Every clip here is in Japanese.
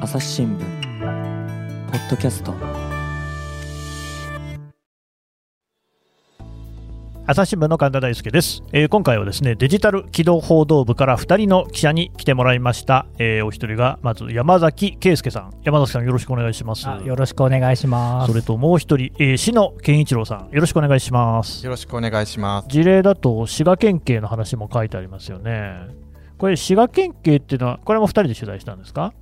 朝日新聞ポッドキャスト。朝日新聞の神田大輔です、えー今回はですねデジタル機動報道部から2人の記者に来てもらいました、えーお一人がまず山崎圭介さん。山崎さんよろしくお願いします。あよろしくお願いします。それともう一人、えー、篠健一郎さん。よろしくお願いします。よろしくお願いします。事例だと滋賀県警の話も書いてありますよねこれ滋賀県警っていうのはこれも2人で取材したんですか？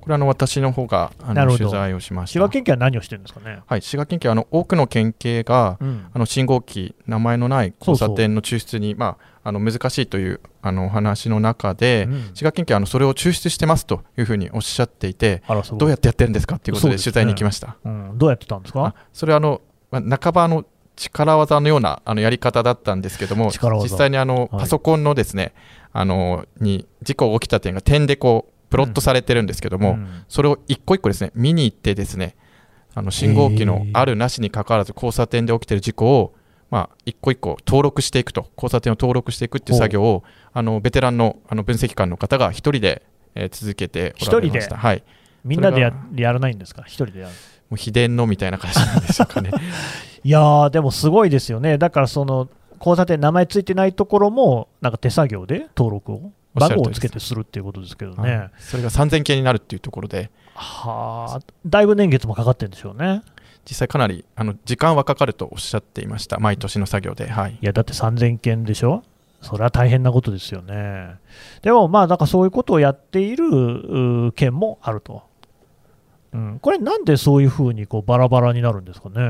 これあの私の方があの取材をしました。滋賀県警は何をしてるんですかね？はい、滋賀県警はあの多くの県警がうん。あの信号機名前のない交差点の抽出にまああの難しいというあのお話の中で、うん。滋賀県警はあのそれを抽出してますというふうにおっしゃっていて、どうやってやってるんですかということで取材に行きました。うん、どうやってたんですあかそれはあのまあ半ばあの力技のようなあのやり方だったんですけども実際にあの、はい。パソコンのですねあのに事故が起きた点が点でこうプロットされてるんですけども、うん。それを一個一個ですね見に行ってですねあの信号機のあるなしにかかわらず交差点で起きている事故をまあ一個一個登録していくと交差点を登録していくっていう作業をあのベテランのあの分析官の方が一人で、えー続けておられました。一人で？はい。みんなでやらないんですか？一人でやるもう秘伝のみたいな感じなんでしょうかね。いやー、でもすごいですよね、だからその交差点、名前ついてないところも、なんか手作業で登録を、番号をつけてするっていうことですけどはね、い。それが3000件になるっていうところで。はあ、だいぶ年月もかかってるんでしょうね。実際かなりあの時間はかかるとおっしゃっていました。毎年の作業で。はい。いや、だって3000件でしょ、それは大変なことですよね。でも、まあ、なんかそういうことをやっている県もあると。うん、これ、なんでそういうふうにこうバラバラになるんですかね？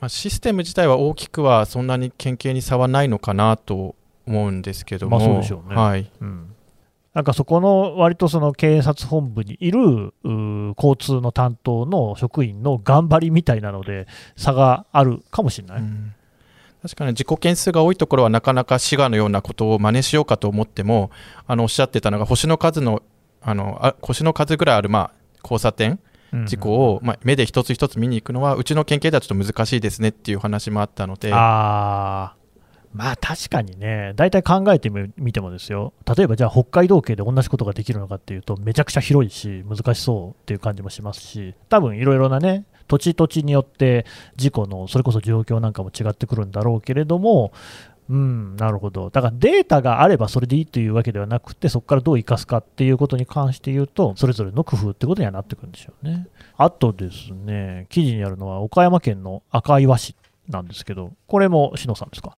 まあ、システム自体は大きくはそんなに県警に差はないのかなと思うんですけども、まあそうでしょうね。はい、うん。なんかそこの割とその警察本部にいる交通の担当の職員の頑張りみたいなので差があるかもしれない。うん。確かに事故件数が多いところはなかなか滋賀のようなことを真似しようかと思ってもあのおっしゃってたのが星の数のあのあ星の数ぐらいある、まあ、交差点うん事故を、まあ、目で一つ一つ見に行くのはうちの県警ではちょっと難しいですねっていう話もあったので。あー。まあ確かにね、大体考えてみみてもですよ、例えばじゃあ北海道警で同じことができるのかっていうと、めちゃくちゃ広いし、難しそうっていう感じもしますし、多分いろいろなね、土地土地によって事故のそれこそ状況なんかも違ってくるんだろうけれども、うん、なるほど、だからデータがあればそれでいいというわけではなくて、そこからどう生かすかっていうことに関して言うと、それぞれの工夫ってことにはなってくるんでしょうね。あとですね、記事にあるのは岡山県の赤岩市なんですけど、これも篠さんですか？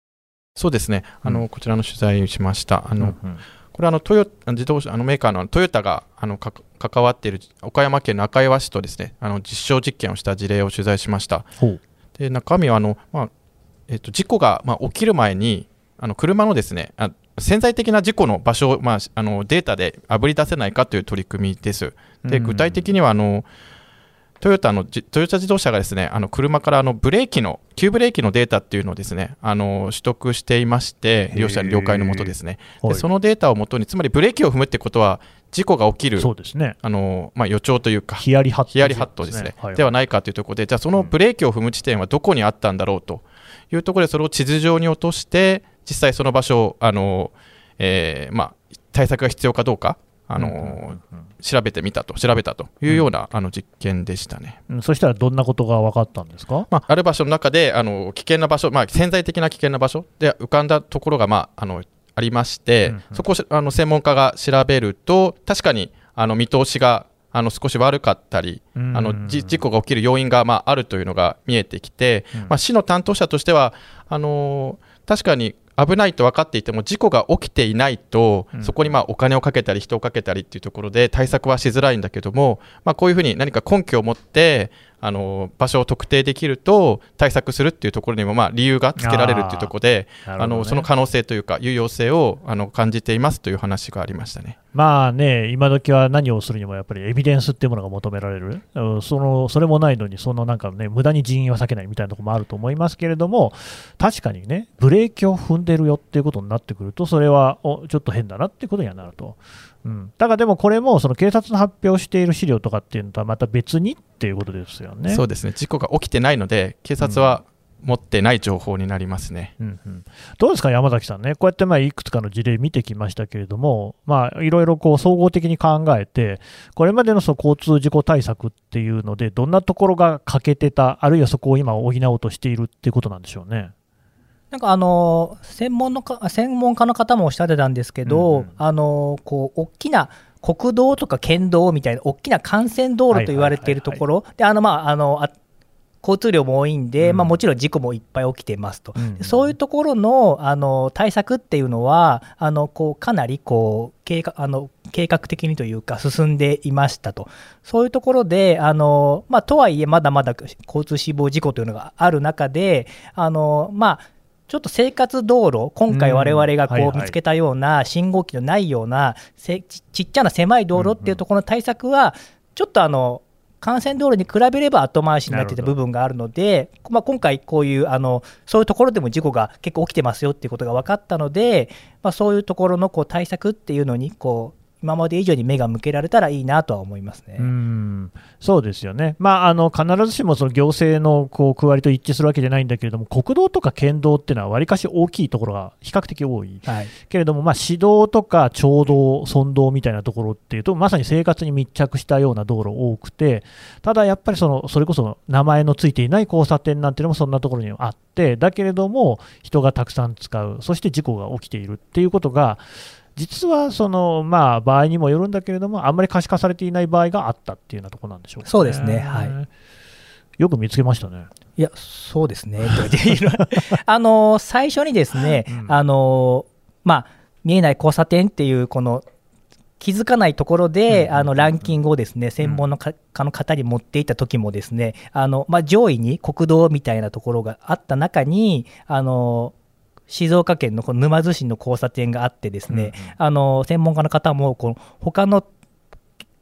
そうですね。あの、うん。こちらの取材をしました。あの、うんうん。これはあのトヨ自動車あのメーカーのトヨタがあのか関わっている岡山県の赤岩市とですねあの実証実験をした事例を取材しました。で中身はあの、まあえっと事故が、まあ、起きる前にあの車のですねあ潜在的な事故の場所を、まあ、あのデータであぶり出せないかという取り組みです。で具体的にはあのトヨタのじトヨタ自動車がですねあの車からあのブレーキの急ブレーキのデータっていうのをですねあの取得していまして利用者の了解のもとですね。はい。でそのデータをもとにつまりブレーキを踏むってことは事故が起きるそうですね。あの、まあ、予兆というかヒヤリハット、ヒヤリハットですね、ではないかというところで、じゃあそのブレーキを踏む地点はどこにあったんだろうというところで、それを地図上に落として、実際その場所を、あのえーまあ、対策が必要かどうか、あのうんうんうん調べてみたと、調べたというような、あの実験でしたね。うんそしたらどんなことが分かったんですか？まあ、ある場所の中であの危険な場所、まあ、潜在的な危険な場所で浮かんだところが、まあ、あのありまして、うんうん。そこをしあの専門家が調べると確かにあの見通しがあの少し悪かったり、あのじ事故が起きる要因が、まあ、あるというのが見えてきて、うん。まあ、市の担当者としてはあのー確かに危ないと分かっていても事故が起きていないと、うん。そこにまあお金をかけたり人をかけたりっていうところで対策はしづらいんだけども、まあ、こういうふうに何か根拠を持ってあの場所を特定できると対策するっていうところにもまあ理由がつけられるっていうところであ、ねのその可能性というか有用性をあの感じていますという話がありましたね。まあね、今時は何をするにもやっぱりエビデンスっていうものが求められる、うんそのそれもないのに、そのなんかね、無駄に人員は避けないみたいなところもあると思いますけれども、確かにね、ブレーキを踏んでるよっていうことになってくると、それはおちょっと変だなっていうことにはなると。うん、だからでもこれもその警察の発表している資料とかっていうのとはまた別にっていうことですよね。そうですね事故が起きてないので警察は持ってない情報になりますね。うんうん、どうですか、山崎さんね、こうやってまあいくつかの事例見てきましたけれども、まあ、いろいろこう総合的に考えて、これまでのその交通事故対策っていうので、どんなところが欠けてた、あるいはそこを今、補おうとしているっていうことなんでしょうね。なんかあの専門のか専門家の方もおっしゃってたんですけど、うんうん。あのこう大きな国道とか県道みたいな大きな幹線道路と言われているところ、であのまああのあ交通量も多いんで、うん。まあ、もちろん事故もいっぱい起きてますと、うんうんそういうところのあの対策っていうのは、あのこうかなりこう計画あの計画的にというか、進んでいましたと、そういうところで、あのまあ、とはいえ、まだまだ交通死亡事故というのがある中で、あのまあ、ちょっと生活道路、今回、われわれがこう見つけたような信号機のないようなせちちっちゃな狭い道路っていうところの対策は、ちょっとあの幹線道路に比べれば後回しになっていた部分があるので、まあ、今回、こういうあのそういうところでも事故が結構起きてますよっていうことが分かったので、まあ、そういうところのこう対策っていうのにこう、今まで以上に目が向けられたらいいなとは思いますね。うん。そうですよね、まあ、あの必ずしもその行政のこう区割りと一致するわけじゃないんだけれども、国道とか県道っていうのは、わりかし大きいところが比較的多い、はい。けれども、まあ、市道とか町道、村道みたいなところっていうと、まさに生活に密着したような道路多くて、ただやっぱりそのそれこそ名前のついていない交差点なんていうのもそんなところにあって、だけれども、人がたくさん使う、そして事故が起きているっていうことが、実はその、まあ、場合にもよるんだけれども、あんまり可視化されていない場合があったっていうようなところなんでしょうか、そうですね。はい。よく見つけましたね。いや、そうですね。あの最初にですね、うん。あのまあ、見えない交差点っていう、この気づかないところで、あのランキングをですね専門のか家の方に持っていった時もですね、あのまあ、上位に国道みたいなところがあった中に、あの静岡県のこの沼津市の交差点があってですね、うんうん。あの専門家の方もこの他の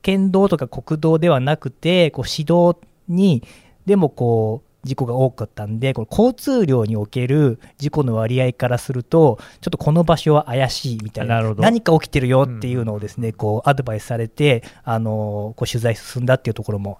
県道とか国道ではなくてこう市道にでもこう事故が多かったんでこの交通量における事故の割合からするとちょっとこの場所は怪しいみたいなな何か起きてるよっていうのをですね、こうアドバイスされてあのこう取材進んだっていうところも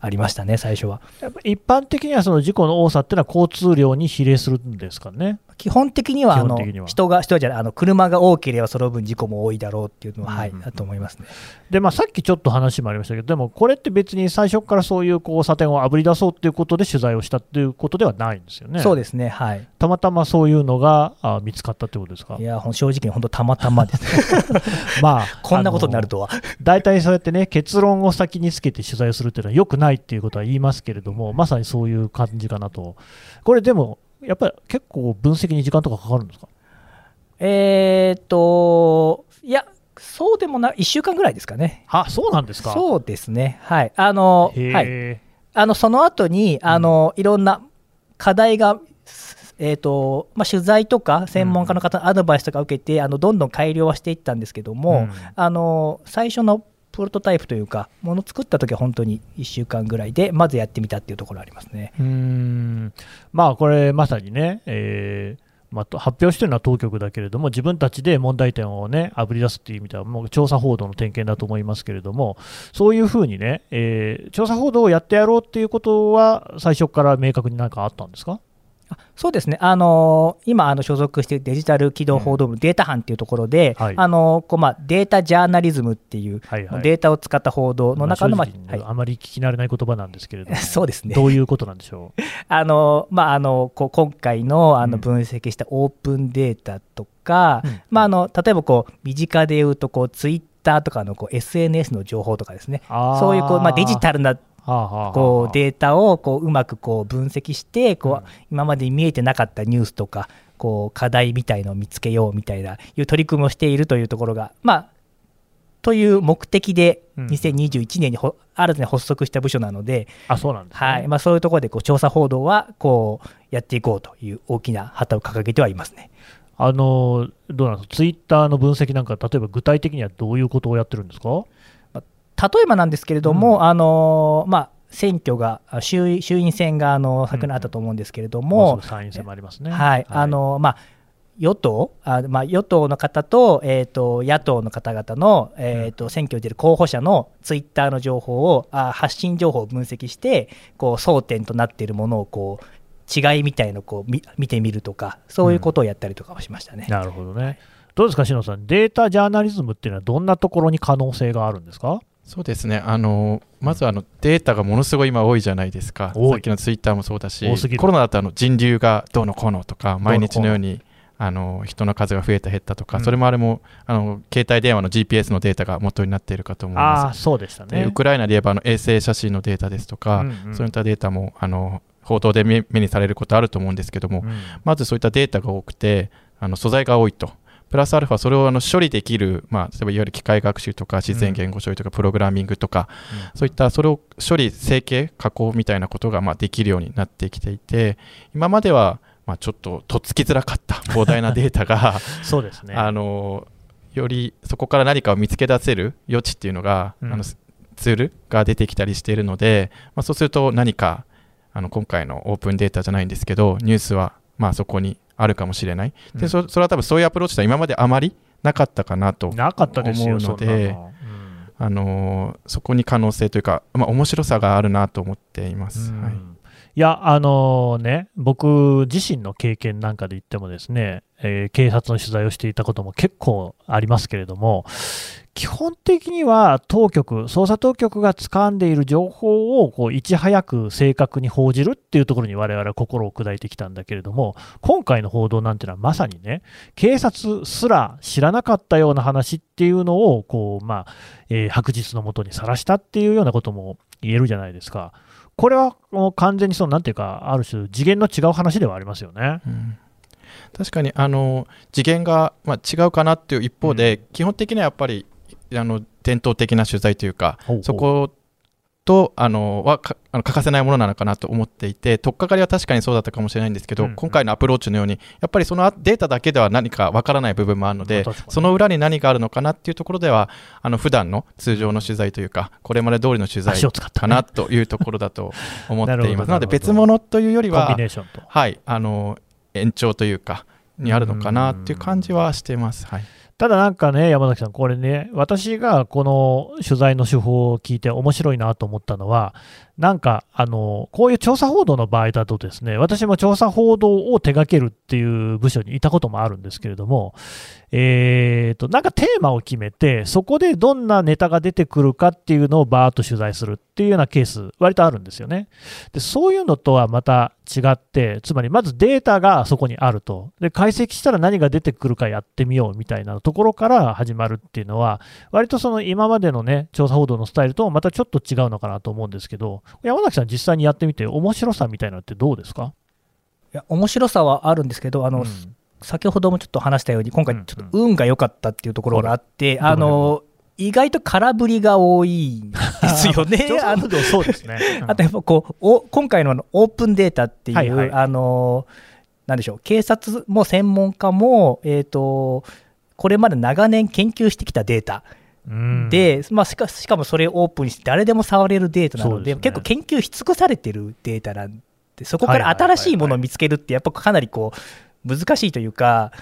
ありましたね最初は。一般的にはその事故の多さっていうのは交通量に比例するんですかね。基本的にはあの人が人じゃないあの車が多ければその分事故も多いだろうっていうのは、はいだと思いますねで、まあ、さっきちょっと話もありましたけど、でもこれって別に最初からそういう交差点をあぶり出そうということで取材をしたということではないんですよね。そうですねはいたまたまそういうのがあ見つかったということですか？い。や正直に本当たまたまですね まあ、こんなことになるとは大体そうやってね、結論を先につけて取材をするっていうのは良くないっていうことは言いますけれども、まさにそういう感じかなと。これでも、やっぱり結構分析に時間とかかかるんですか？えーっといやそうでもない1週間ぐらいですかね。あ、そうなんですか？そうですね。はい。あのはい。あのその後にあの、いろんな課題が、えーとまあ、取材とか専門家の方のアドバイスとか受けて、あのどんどん改良はしていったんですけども、うん。あの最初のプロトタイプというか、もの作った時は本当に1週間ぐらいで、まずやってみたっていうところありますね。うんまあこれまさにね、えーまあ、発表しているのは当局だけれども、自分たちで問題点をね、あぶり出すっていう意味では、もう調査報道の点検だと思いますけれども、そういうふうにね、えー調査報道をやってやろうっていうことは、最初から明確に何かあったんですか？そうですね、あの今あの所属しているデジタル機動報道部データ班っていうところで、はい。あのこうまあ、データジャーナリズムっていう、はいはい。データを使った報道の中の、まあまああまり聞き慣れない言葉なんですけれども、そうですね。どういうことなんでしょう？あのまあ、あのこう今回のあうん。の分析したオープンデータとか、うん。まあ、あの例えばこう身近で言うとこうツイッターとかのこう SNS の情報とかですね。そういうこう、まあ、デジタルなこうデータをこううまくこう分析してこう今まで見えてなかったニュースとかこう課題みたいのを見つけようみたいないう取り組みをしているというところがまあという目的でうん2021年にほ新たに発足した部署なので、あそうなんですね、はい。まあ、そういうところでこう調査報道はこうやっていこうという大きな旗を掲げてはいますね。あのどうなんですか、ツイッターの分析なんか、例えば具体的にはどういうことをやってるんですか？例えばなんですけれども、あのまあ、選挙があ衆院衆院選があの昨年あったと思うんですけれども、参院選もありますね。はい、あのまあ与党あ、まあ、与党の方と,、えー、と野党の方々の、えー、と選挙に出る候補者のツイッターの情報をあ発信情報を分析してこう争点となっているものをこう違いみたいのをこう見見てみるとかそういうことをやったりとかもしましたね。なるほどね。どうですか、篠さん、データジャーナリズムっていうのは、どんなところに可能性があるんですか？そうですね。あのまずあのデータがものすごい今多いじゃないですか、さっきのツイッターもそうだしコロナだとあの人流がどうのこうのとか、毎日のようにあの人の数が増えた減ったとか、うん。それもあれもあの携帯電話の GPS のデータが元になっているかと思います。そうでしたね。でウ。クライナで言えばあの衛星写真のデータですとか、うんうん。そういったデータもあの報道で目目にされることあると思うんですけども、うん。まずそういったデータが多くてあの素材が多いと。プラスアルファそれをあの処理できる、まあ、例えばいわゆる機械学習とか自然言語処理とかプログラミングとか、そういったそれを処理、整形、加工みたいなことがまあできるようになってきていて、今まではまあちょっととっつきづらかった 膨大なデータが、そうですね。あのよりそこから何かを見つけ出せる余地っていうのが、うんあのツールが出てきたりしているので、まあ、そうすると何かあの今回のオープンデータじゃないんですけど、ニュースはまあそこにあるかもしれない。うん。でそそれは多分そういうアプローチとは今まであまりなかったかなとなかったですよ、思うのであのーそこに可能性というか、まあ、面白さがあるなと思っています。うん。はいいや、あのね、僕自身の経験なんかで言ってもですね、えー警察の取材をしていたことも結構ありますけれども、基本的には当局、捜査当局が掴んでいる情報をこういち早く正確に報じるっていうところに我々は心を砕いてきたんだけれども、今回の報道なんていうのはまさにね、警察すら知らなかったような話っていうのをこう、まあえー白日のもとにさらしたっていうようなことも言えるじゃないですか。これはもう完全にそのなんていうか、ある種、次元の違う話ではありますよね。うん。確かにあの次元が、まあ、違うかなっていう一方で、基本的にはやっぱりあの伝統的な取材というか、そことあのはかあの欠かせないものなのかなと思っていて、取っかかりは確かにそうだったかもしれないんですけど、うんうん今回のアプローチのように、やっぱりそのデータだけでは何かわからない部分もあるのでその裏に何があるのかなっていうところでは、あの普段の通常の取材というか、これまで通りの取材足を使ったねかなというところだと思っています。なのでなるほど別物というよりは。はい、あの延長というか、にあるのかなっていう感じはしてます。はい。ただなんかね、山崎さん、これね、私がこの取材の手法を聞いて面白いなと思ったのは、なんか、あの、こういう調査報道の場合だとですね、私も調査報道を手掛けるっていう部署にいたこともあるんですけれども、えーと、なんかテーマを決めて、そこでどんなネタが出てくるかっていうのをバーッと取材するっていうようなケース、割とあるんですよね。で、そういうのとはまた違って、つまりまずデータがそこにあると。で、解析したら何が出てくるかやってみようみたいなところから始まるっていうのは、割とその今までのね、調査報道のスタイルとまたちょっと違うのかなと思うんですけど、山崎さん実際にやってみて面白さみたいなのってどうですか？いや面白さはあるんですけどあの、うん。先ほどもちょっと話したように今回うんちょっと運が良かったっていうところがあって、うん。あの意外と空振りが多いんですよね。あそうですね。あとやっぱこうお今回のあのオープンデータっていう、はいはい。あのなんでしょう警察も専門家も、えー、とこれまで長年研究してきたデータ。うんで、まあ、しかしかもそれをオープンにして誰でも触れるデータなのでね。結構研究し尽くされてるデータなんでそこから新しいものを見つけるってやっぱかなりこう難しいというか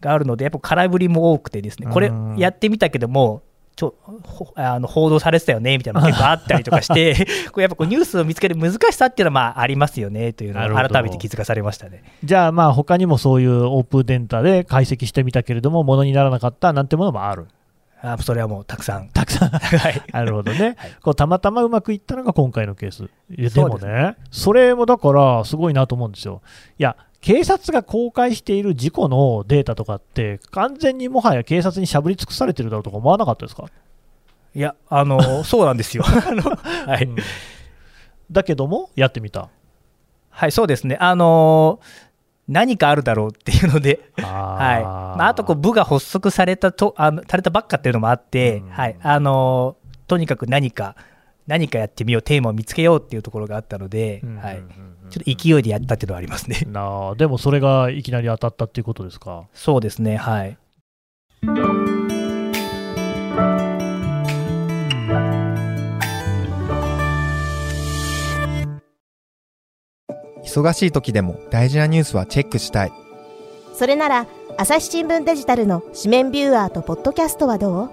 があるのでやっぱ空振りも多くてですねこれうんやってみたけどもちょほあの報道されてたよねみたいなのが 結構あったりとかして こうやっぱこうニュースを見つける難しさっていうのはまあありますよねというのを改めて気づかされましたね。じゃあまあ他にもそういうオープンデータで解析してみたけれども、ものにならなかったなんてものもある。あそれはもうたくさん。たくさん。はい なるほどね、はいこうたまたまうまくいったのが今回のケース。いやでそうですもね、それもだからすごいなと思うんですよ。いや、警察が公開している事故のデータとかって、完全にもはや警察にしゃぶり尽くされてるだろうとか思わなかったですか、いやあの そうなんですよ。あのはいうんだけども、やってみた。はい、そうですね。あのー何かあるだろうっていうので、あはい。まあ、あとこう部が発足されたとあのされたばっかっていうのもあって、うんはい。あのーとにかく何か何かやってみようテーマを見つけようっていうところがあったので、はい。ちょっと勢いでやったっていうのはありますね。なあでもそれがいきなり当たったっていうことですか？そうですね。はい。忙しい時でも大事なニュースはチェックしたい。それなら朝日新聞デジタルの紙面ビューアーとポッドキャストはどう？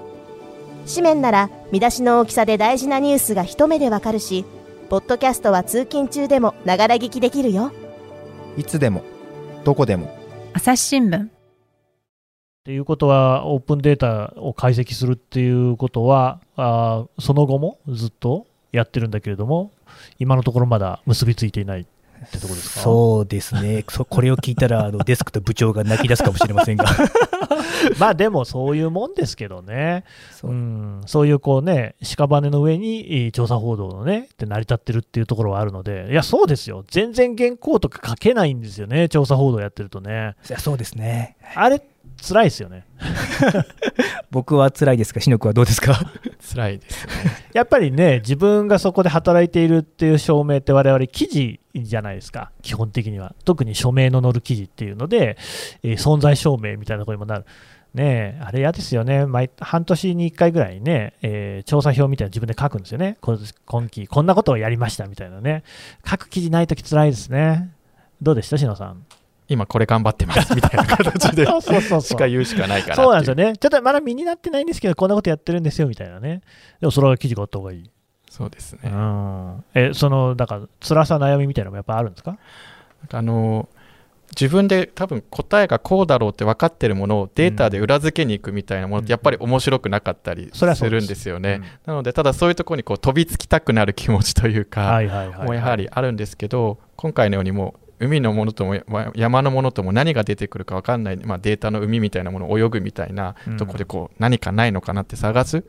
紙面なら見出しの大きさで大事なニュースが一目でわかるしポッドキャストは通勤中でもながら聞きできるよ。いつでもどこでも。朝日新聞。っていうことは、オープンデータを解析するっていうことは、あーその後もずっとやってるんだけれども、今のところまだ結びついていないってところですか？そうですね、そこれを聞いたらあのデスクと部長が泣き出すかもしれませんが、まあでもそういうもんですけどね、そう。うん、そういうこうね、屍の上にえー調査報道のね、って成り立ってるっていうところはあるので、いや、そうですよ、全然原稿とか書けないんですよね、調査報道やってるとね。いやそうですね、あれ、辛いですよね。僕は辛いですが、しのくはどうですか？辛いですね。やっぱりね、自分がそこで働いているっていう証明って、我々記事じゃないですか、基本的には。特に署名の載る記事っていうので、えー存在証明みたいなところにもなる。ねえ、あれ嫌ですよね。毎半年に1回ぐらいね、えー調査票みたいなの自分で書くんですよね。こ今期、こんなことをやりましたみたいなね。書く記事ないとき辛いですね。どうでした、しのさん。今これ頑張ってますみたいな形で しか言うしかないかなっていそうなんですよね。ちょっとまだ身になってないんですけど、こんなことやってるんですよみたいなね。でもそれは記事があった方がいい。そうですね。え、その、だから、辛さ、悩みみたいなのもやっぱあるんですか？かあの自分で多分答えがこうだろうって分かってるものをデータで裏付けに行くみたいなものってやっぱり面白くなかったりすするんですよね。なのでただそういうところにこう飛びつきたくなる気持ちというか、もうやはりあるんですけど今回のようにもう海のものともま山のものとも何が出てくるか分かんない、まあ、データの海みたいなものを泳ぐみたいなうんところでこう何かないのかなって探す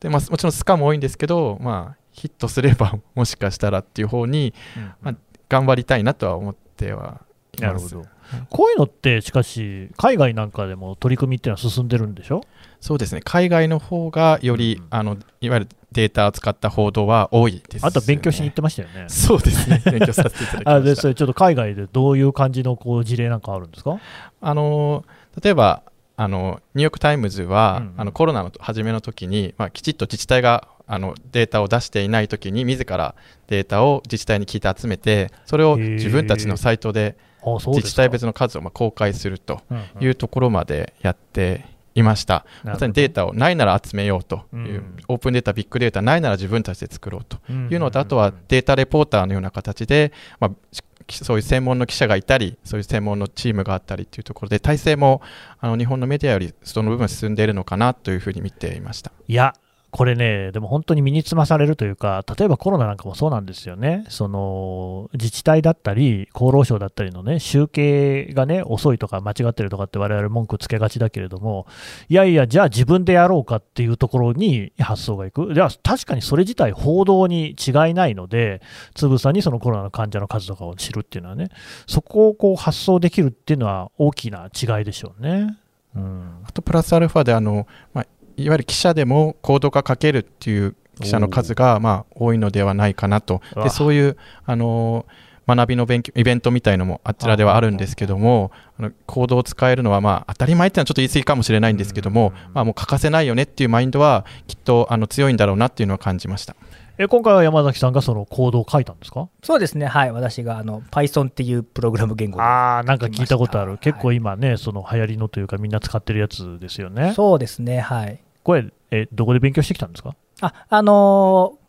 で、まあ、もちろんスカも多いんですけど、まあ、ヒットすれば もしかしたらっていう方にうんまあ頑張りたいなとは思ってはいます。なるほど。こういうのって、しかし、海外なんかでも取り組みっていうのは進んでるんでしょ？そうですね。海外の方がより、うんあのいわゆるデータを使った報道は多いです、あとは勉強しに行ってましたよね。そうですね。勉強させていただきました。あでそれちょっと海外でどういう感じのこう事例なんかあるんですか？あの例えばあのニューヨーク・タイムズは、うんあのコロナの初めの時に、まあ、きちっと自治体があのデータを出していない時に自らデータを自治体に聞いて集めてそれを自分たちのサイトで自治体別の数をまあ公開するとうんうん。いうところまでやっていました、まさにデータをないなら集めようという、うん。オープンデータビッグデータないなら自分たちで作ろうとうん。いうのと、あとはデータレポーターのような形で、まあ、しそういう専門の記者がいたり、そういう専門のチームがあったりというところで、体制もあの日本のメディアよりその部分進んでいるのかなというふうに見ていました。いや、これね、でも本当に身につまされるというか、例えばコロナなんかもそうなんですよね、その自治体だったり、厚労省だったりのね、集計がね、遅いとか間違ってるとかって、我々文句つけがちだけれども、いやいや、じゃあ自分でやろうかっていうところに発想がいく、じゃあ確かにそれ自体、報道に違いないので、つぶさにそのコロナの患者の数とかを知るっていうのはね、そこをこう発想できるっていうのは大きな違いでしょうね。うん。あとプラスアルファであの、まあ、いわゆる記者でもコード化かけるっていう記者の数がまあ多いのではないかなと。でそういうあの学びの勉強イベントみたいのもあちらではあるんですけどもあのコードを使えるのはまあ当たり前っていうのはちょっと言い過ぎかもしれないんですけども、まあ、もう欠かせないよねっていうマインドはきっとあの強いんだろうなっていうのは感じました。え今回は山崎さんがそのコードを書いたんですか？そうですね、はい、私があの Python っていうプログラム言語で。ああ、なんか聞いたことある。結構今ね、その流行りのというか、みんな使ってるやつですよね。そうですね、はい。これ、え、どこで勉強してきたんですか？あ、あのー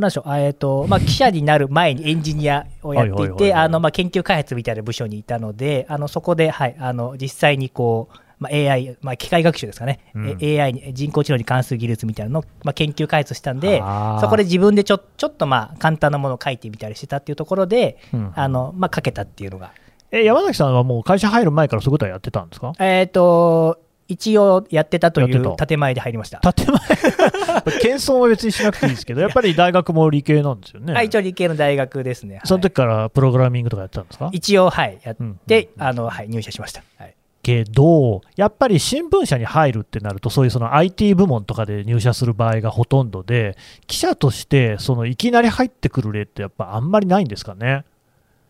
なんでしょう、あえっ、と、まあ、記者になる前にエンジニアをやっていて、あの、まあ、研究開発みたいな部署にいたので、あの、そこで、はい、あの、実際にこう、まあ、AI、まあ、機械学習ですかね、うん。え AI に、人工知能に関する技術みたいなのを、まあ、研究開発したんで、そこで自分でちょちょっとまあ簡単なものを書いてみたりしてたっていうところで、うん。あのまあ、書けたっていうのが、え、山崎さんはもう会社入る前からそういうことはやってたんですか？えっ、と、一応やってたという建前で入りました。建前？謙遜は別にしなくていいですけど、やっぱり大学も理系なんですよね。あ一応理系の大学ですね。はいその時からプログラミングとかやってたんですか？一応、はい、やっうんて、あのはい、入社しました。はいけど、やっぱり新聞社に入るってなると、そういうその IT 部門とかで入社する場合がほとんどで、記者としてそのいきなり入ってくる例って、やっぱあんまりないんですかね？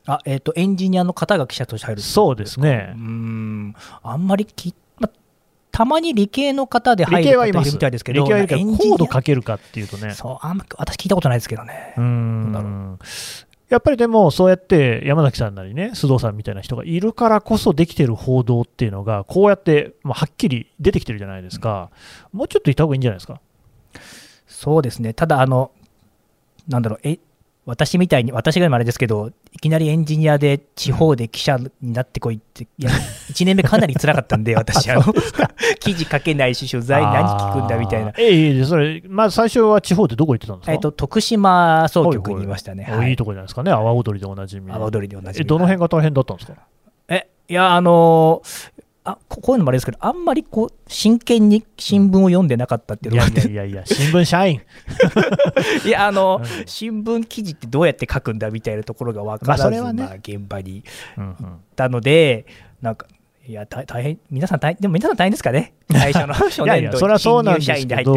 あえっ、と、エンジニアの方が記者として入るそうですねうーん、あんまりき、ま、たまに理系の方で入る方いる。みたいですけど、理系はいるけコード書けるかっていうとね。そう、あんま私聞いたことないですけどね。うんやっぱりでも、そうやって山崎さんなりね、須藤さんみたいな人がいるからこそできてる報道っていうのが、こうやって、まあ、はっきり出てきてるじゃないですか、もうちょっといた方がいいんじゃないですか？そうですね、ただ、あの、なんだろう、え私みたいに、私が今あれですけど、いきなりエンジニアで地方で記者になってこいって、いや、1年目かなり辛かったんで、私、あの、記事書けないし、取材何聞くんだみたいなあ。ー。ええそれ、まず最初は地方でどこ行ってたんですか？えっと、徳島総局にいましたね。はいはいいいとこじゃないですかね、阿波踊りでおなじみ。阿波踊りで同じえ、どの辺が大変だったんですか？え、いや、あのーあここういうのもあれですけど、あんまりこう真剣に新聞を読んでなかったっていういやのがいやいやいや、新聞社員。いや、あの、うん。新聞記事ってどうやって書くんだみたいなところが分からず、まあね。まあ現場にうんうん。行ったので、なんか、いや、大大変、皆さん大変、でも皆さん大変ですかね、最初の初 いやいや、年度、それはそうなん新入社員です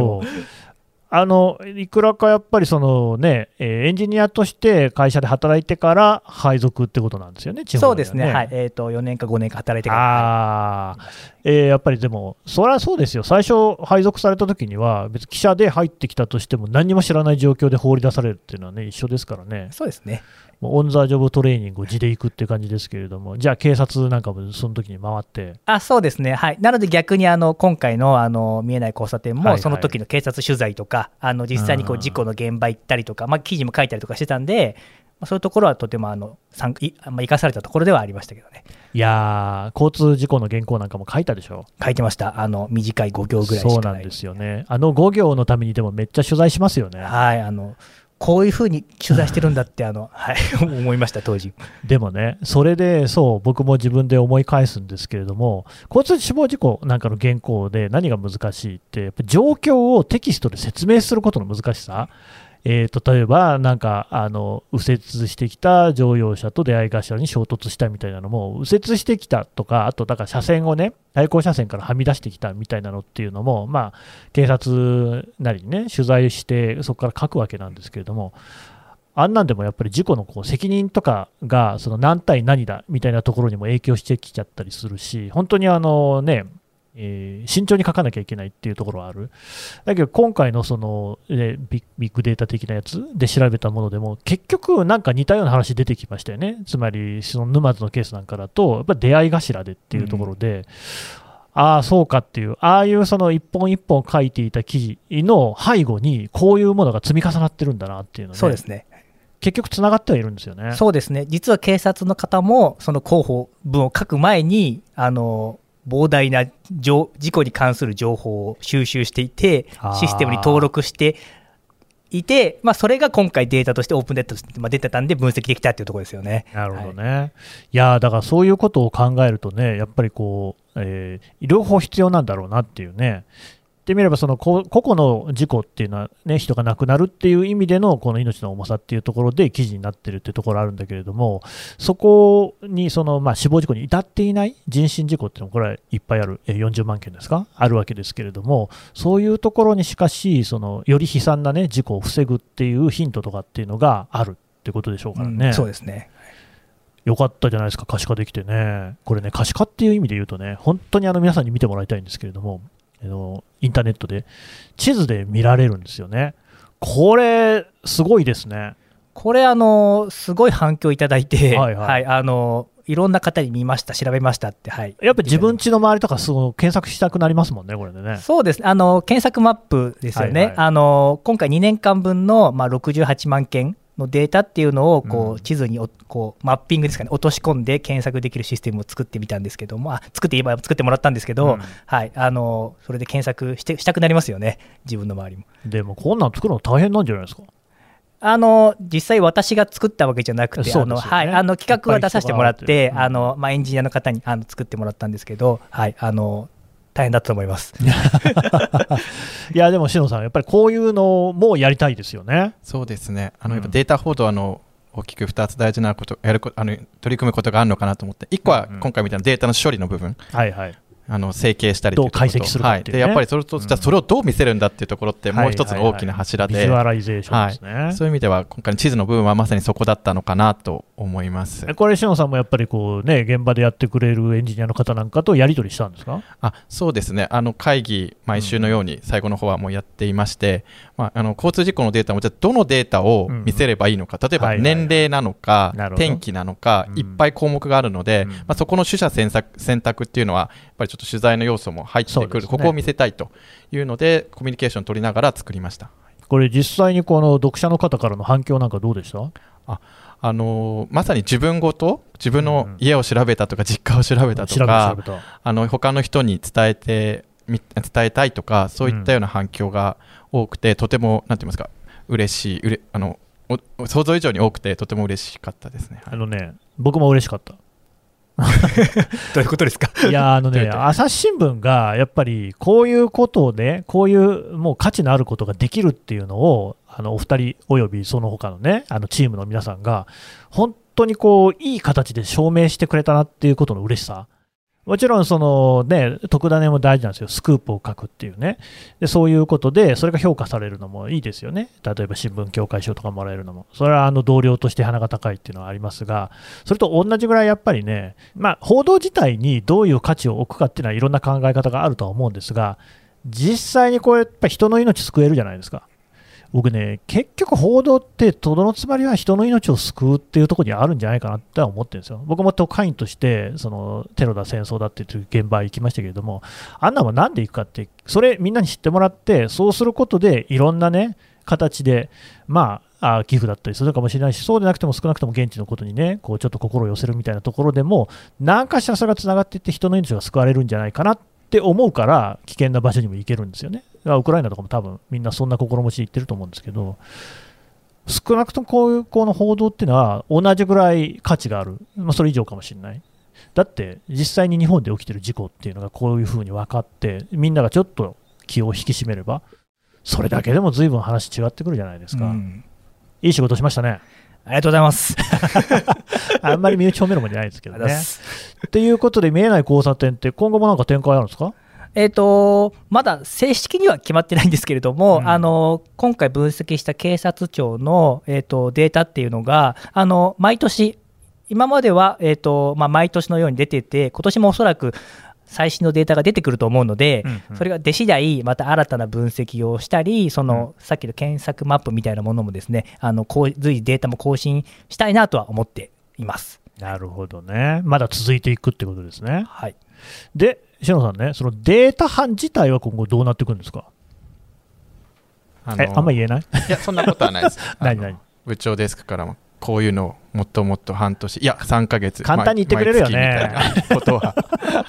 あのいくらかやっぱりその、ねえーエンジニアとして会社で働いてから配属ってことなんですよね、地方はそうですね、はい、えっ、と、4年か5年か働いてから。あーえーやっぱりでも、そりゃそうですよ、最初、配属された時には、別に記者で入ってきたとしても、何にも知らない状況で放り出されるっていうのはね、一緒ですからね、そうですね。もうオン・ザ・ジョブトレーニングを地で行くっていう感じですけれども、じゃあ、警察なんかもその時に回って、あそうですね、はい、なので逆にあの今回のあの見えない交差点も、はいはい。その時の警察取材とか、あの実際にこううん事故の現場行ったりとか、まあ、記事も書いたりとかしてたんで、まあ、そういうところはとてもあの参いまあ生かされたところではありましたけどね、いやー、交通事故の原稿なんかも書いたでしょ。書いてました、あの短い5行ぐらいしかないそうなんですよね。あの5行のためにでもめっちゃ取材しますよね。はい、あのこういうふうに取材してるんだってあの、はい、思いました、当時。でもね、それでそう、僕も自分で思い返すんですけれども、交通死亡事故なんかの原稿で何が難しいって、やっぱ状況をテキストで説明することの難しさ。えー、例えば、なんかあの右折してきた乗用車と出会い頭に衝突したみたいなのも、右折してきたとか、あとだから車線をね、対向車線からはみ出してきたみたいなのっていうのも、まあ、警察なりにね、取材して、そこから書くわけなんですけれども、あんなんでもやっぱり事故のこう責任とかがその何対何だみたいなところにも影響してきちゃったりするし、本当にあのね、えー慎重に書かなきゃいけないっていうところはある。だけど今回のその、えービッグデータ的なやつで調べたものでも、結局なんか似たような話出てきましたよね。つまり、その沼津のケースなんかだと、やっぱり出会い頭でっていうところで、ああ、そうかっていう、ああいうその一本一本書いていた記事の背後に、こういうものが積み重なってるんだなっていうのねそうですね結局つながってはいるんですよね。そうですね、実は警察の方も、その広報文を書く前に、あの膨大な情事故に関する情報を収集していてシステムに登録していて、まあ、それが今回、データとしてオープンデータとしてまあ出てたんで、分析できたっていうところですよね。なるほどね。い、やーだからそういうことを考えるとね、やっぱりこう、えー両方必要なんだろうなっていうね。言ってみればそのこ個々の事故っていうのは、ね、人が亡くなるっていう意味でのこの命の重さっていうところで記事になってるっていうところあるんだけれども、そこにその、まあ、死亡事故に至っていない人身事故っていうのもこれはいっぱいある、えー40万件ですか、あるわけですけれども、そういうところにしかし、そのより悲惨な、ね、事故を防ぐっていうヒントとかっていうのがあるってことでしょうからね。うんそうですね。よかったじゃないですか、可視化できてね。これね、可視化っていう意味で言うとね、本当にあの皆さんに見てもらいたいんですけれども、あのインターネットで地図で見られるんですよね。これ、すごいですね。これ、あのすごい反響いただいて、はいはいあのいろんな方に見ました、調べましたって、はい、やっぱ自分家の周りとかすごい検索したくなりますもんね、これでね。そうですねあの検索マップですよね、はいはいあの今回2年間分の、まあ、68万件のデータっていうのをこう地図におこうマッピングですかね。落とし込んで検索できるシステムを作ってみたんですけどもあ作って今作ってもらったんですけど、うん。はい、あのそれで検索してしたくなりますよね。自分の周りも。でも、こんなん作るの大変なんじゃないですか？あの実際私が作ったわけじゃなくて、ね。あのはい、あの企画は出させてもらって、があのまあ、エンジニアの方にあの作ってもらったんですけど、はい、あの大変だと思います。いや、でも、しのさん、やっぱりこういうのもやりたいですよね。そうですね。あの、うんやっぱデータ報道はあの大きく2つ大事なこと、やること、あの取り組むことがあるのかなと思って、1個は今回みたいなデータの処理の部分、はいはい。あの整形したりどう解析するかでやっぱりそれと、うん。じゃあそれをどう見せるんだっていうところって、もう一つの大きな柱で、ビジュアライゼーションですね。そういう意味では、今回の地図の部分はまさにそこだったのかなと思います。これ、しのさんもやっぱりこう、ね、現場でやってくれるエンジニアの方なんかとやり取りしたんですか？あそうですね、あの会議、毎週のように最後の方はもうやっていまして、まあ、あの交通事故のデータも、じゃあどのデータを見せればいいのか、例えば年齢なのか天気なのか、うん。いっぱい項目があるので、うん。まあ、そこの取捨選択選択っていうのは、やっぱりちょっと取材の要素も入ってくる、ここを見せたいというので、コミュニケーション取りながら作りました。これ、実際にこの読者の方からの反響なんかどうでした？あのまさに自分ごと自分の家を調べたとか実家を調べたとか、調べた。あの他の人に伝えてみ伝えたいとかそういったような反響が多くて、とてもなんて言いますか嬉しいうれあのお想像以上に多くてとても嬉しかったですね。はいあのね、僕も嬉しかった。どういうことですか？いや、あのね、朝日新聞がやっぱりこういうことをね、こういうもう価値のあることができるっていうのを、あのお二人およびその他のね、あのチームの皆さんが、本当にこういい形で証明してくれたなっていうことの嬉しさ。もちろん、そのね、特ダネも大事なんですよ、スクープを書くっていうね。で、そういうことで、それが評価されるのもいいですよね、例えば新聞協会賞とかもらえるのも、それはあの同僚として鼻が高いっていうのはありますが、それと同じぐらいやっぱりね、まあ、報道自体にどういう価値を置くかっていうのは、いろんな考え方があるとは思うんですが、実際にこうやっぱ人の命救えるじゃないですか。僕ね、結局、報道って、とどのつまりは人の命を救うっていうところにあるんじゃないかなって思ってるんですよ。僕も特派員として、そのテロだ、戦争だっていう現場行きましたけれども、あんなもんなんで行くかって、それみんなに知ってもらって、そうすることで、いろんなね、形で、まあ、あ寄付だったりするかもしれないし、そうでなくても少なくとも現地のことにね、こうちょっと心を寄せるみたいなところでも、何かしらそれがつながっていって、人の命が救われるんじゃないかなって思うから、危険な場所にも行けるんですよね。ウクライナとかも多分みんなそんな心持ちで行ってると思うんですけど、少なくともこういうこの報道っていうのは、同じぐらい価値がある、まあ、それ以上かもしれない。だって、実際に日本で起きてる事故っていうのがこういうふうに分かって、みんながちょっと気を引き締めれば、それだけでも随分話違ってくるじゃないですか。うんいい仕事しましたね。ありがとうございます。あんまり身内褒めるもんじゃないですけどねといま。すっていうことで、見えない交差点って、今後もなんか展開あるんですか？えー、とまだ正式には決まってないんですけれども、うんあの今回分析した警察庁の、えー、とデータっていうのが、あの毎年、今までは、えーとまあ、毎年のように出てて、今年もおそらく最新のデータが出てくると思うので、うんうんそれが出次第また新たな分析をしたり、その、さっきの検索マップみたいなものもですね、あのこう随時データも更新したいなとは思っています。なるほどね。まだ続いていくってことですね。はい、で、篠野さんね、そのデータ班自体は今後どうなっていくんですか？ああんま言えない？いやそんなことはないです。何何部長デスクからもこういうのをもっともっと半年いや3ヶ月簡単に言ってくれるよねみたいなことは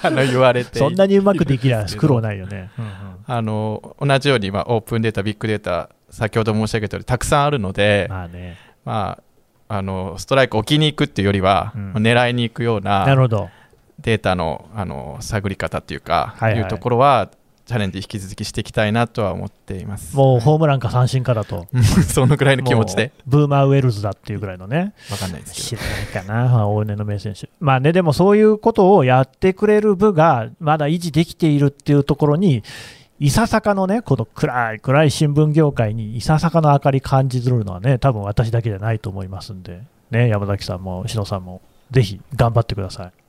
あの言われてそんなにうまくできないですけど苦労ないよね。うんうんあの同じように、まあ、オープンデータビッグデータ先ほど申し上げたようにたくさんあるので、まあね。まあ、あのストライク置きに行くっていうよりは、うんまあ狙いに行くようななるほど。データのあの探り方っていうか、はいはいいうところはチャレンジ引き続きしていきたいなとは思っています。もうホームランか三振かだと。そのくらいの気持ちでブーマーウェルズだっていうぐらいのね。わかんないですけ知らないかな、まあ往年の名選手。まあね、でもそういうことをやってくれる部がまだ維持できているっていうところに、いささかのね、この暗い、暗い新聞業界にいささかの明かり感じるのはね、多分私だけじゃないと思いますんで、ね、山崎さんも篠さんも、ぜひ頑張ってください。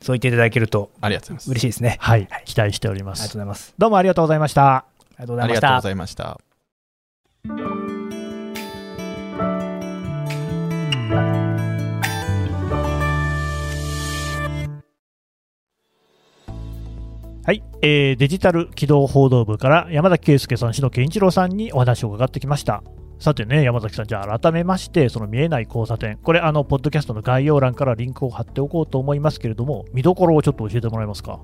そう言っていただけるとどありがとうございます。嬉しいですね。はいはい、期待しておりますありがとうご。ざいます。どうもありがとうございました。ありがとうござあいましたりがとうござ。いました。はい、えーデジタル機動報道部から山崎圭介さん、篠健一郎さんにお話を伺ってきました。さてね、山崎さん、じゃあ改めまして、その見えない交差点、これ、あの、ポッドキャストの概要欄からリンクを貼っておこうと思いますけれども、見どころをちょっと教えてもらえますか？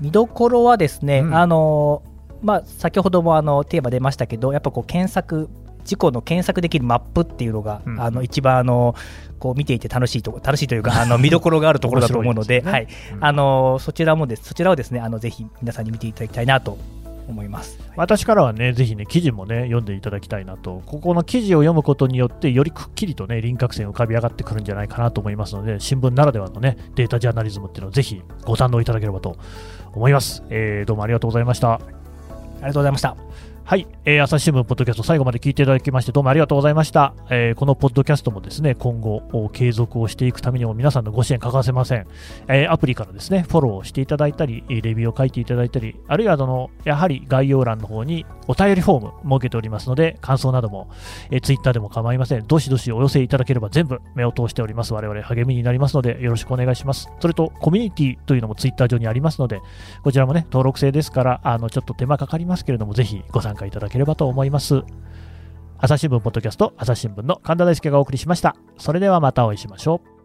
見どころはですね、うん。あのまあ、先ほどもあのテーマ出ましたけど、やっぱこう検索、事故の検索できるマップっていうのが、うん。あの一番あのこう見ていて楽しいとこ楽しいというか、あの見どころがあるところだと思うので、面白はいいうんあのそちらもです。そちらをですねあのぜひ皆さんに見ていただきたいなと思います。私からはね、ぜひね、記事もね、読んでいただきたいなと、ここの記事を読むことによって、よりくっきりとね、輪郭線浮かび上がってくるんじゃないかなと思いますので、新聞ならではのね、データジャーナリズムっていうのをぜひご堪能いただければと思います。えーどうもありがとうございました。ありがとうございました。はい、えー朝日新聞ポッドキャスト最後まで聞いていただきましてどうもありがとうございました、えーこのポッドキャストもですね今後継続をしていくためにも皆さんのご支援欠かせません、えーアプリからですねフォローしていただいたりレビューを書いていただいたりあるいはあのやはり概要欄の方にお便りフォーム設けておりますので感想なども、えー、ツイッターでも構いません。どしどしお寄せいただければ全部目を通しております。我々励みになりますのでよろしくお願いします。それとコミュニティというのもツイッター上にありますのでこちらもね、登録制ですから、あのちょっと手間かかりますけれども、ぜひご参加加いただければと思います。朝日新聞ポッドキャスト朝日新聞の神田大輔がお送りしましたそれではまたお会いしましょう